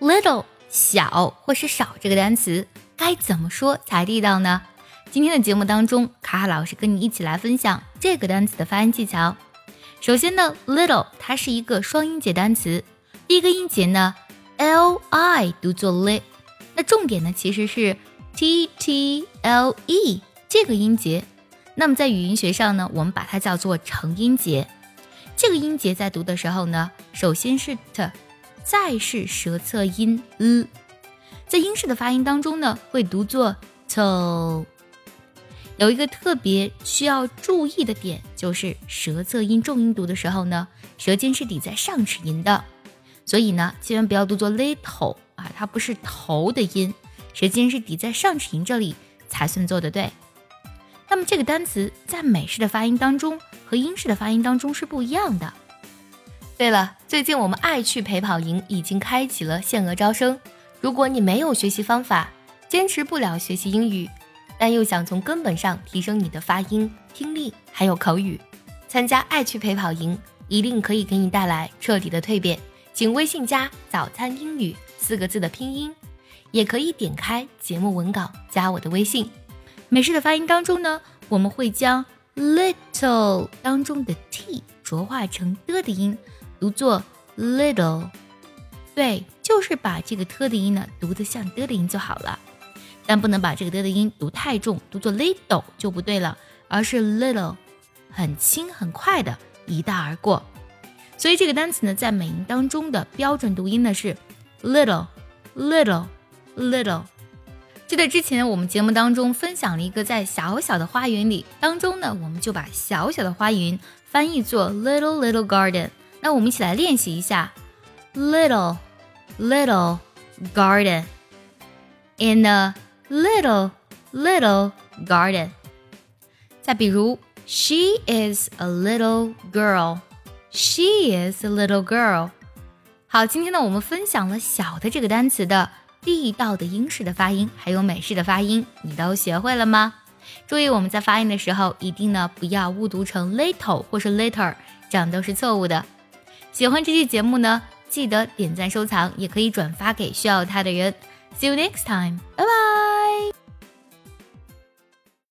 little 小或是少这个单词该怎么说才地道呢？今天的节目当中，卡卡老师跟你一起来分享这个单词的发音技巧。首先呢，little 它是一个双音节单词，第一个音节呢，l i 读作 li，那重点呢其实是 t t l e 这个音节。那么在语音学上呢，我们把它叫做成音节。这个音节在读的时候呢，首先是 t，再是舌侧音 l，在英式的发音当中呢，会读作 to。有一个特别需要注意的点，就是舌侧音重音读的时候呢，舌尖是抵在上齿龈的，所以呢，千万不要读作 little 啊，它不是头的音，舌尖是抵在上齿龈这里才算做的对。那么这个单词在美式的发音当中和英式的发音当中是不一样的。对了，最近我们爱趣陪跑营已经开启了限额招生。如果你没有学习方法，坚持不了学习英语，但又想从根本上提升你的发音、听力还有口语，参加爱趣陪跑营一定可以给你带来彻底的蜕变。请微信加“早餐英语”四个字的拼音，也可以点开节目文稿加我的微信。美式的发音当中呢，我们会将 little 当中的 t 浊化成的的音，读作 little。对，就是把这个 t 的音呢读得像的的音就好了，但不能把这个的的音读太重，读作 little 就不对了，而是 little，很轻很快的一带而过。所以这个单词呢，在美音当中的标准读音呢是 little，little，little。记得之前我们节目当中分享了一个在小小的花园里当中呢，我们就把小小的花园翻译作 little little garden。那我们一起来练习一下 little little garden in a little little garden。再比如，she is a little girl，she is a little girl。好，今天呢，我们分享了小的这个单词的。地道的英式的发音，还有美式的发音，你都学会了吗？注意我们在发音的时候，一定呢不要误读成 little 或是 later，这样都是错误的。喜欢这期节目呢，记得点赞收藏，也可以转发给需要它的人。See you next time，拜拜。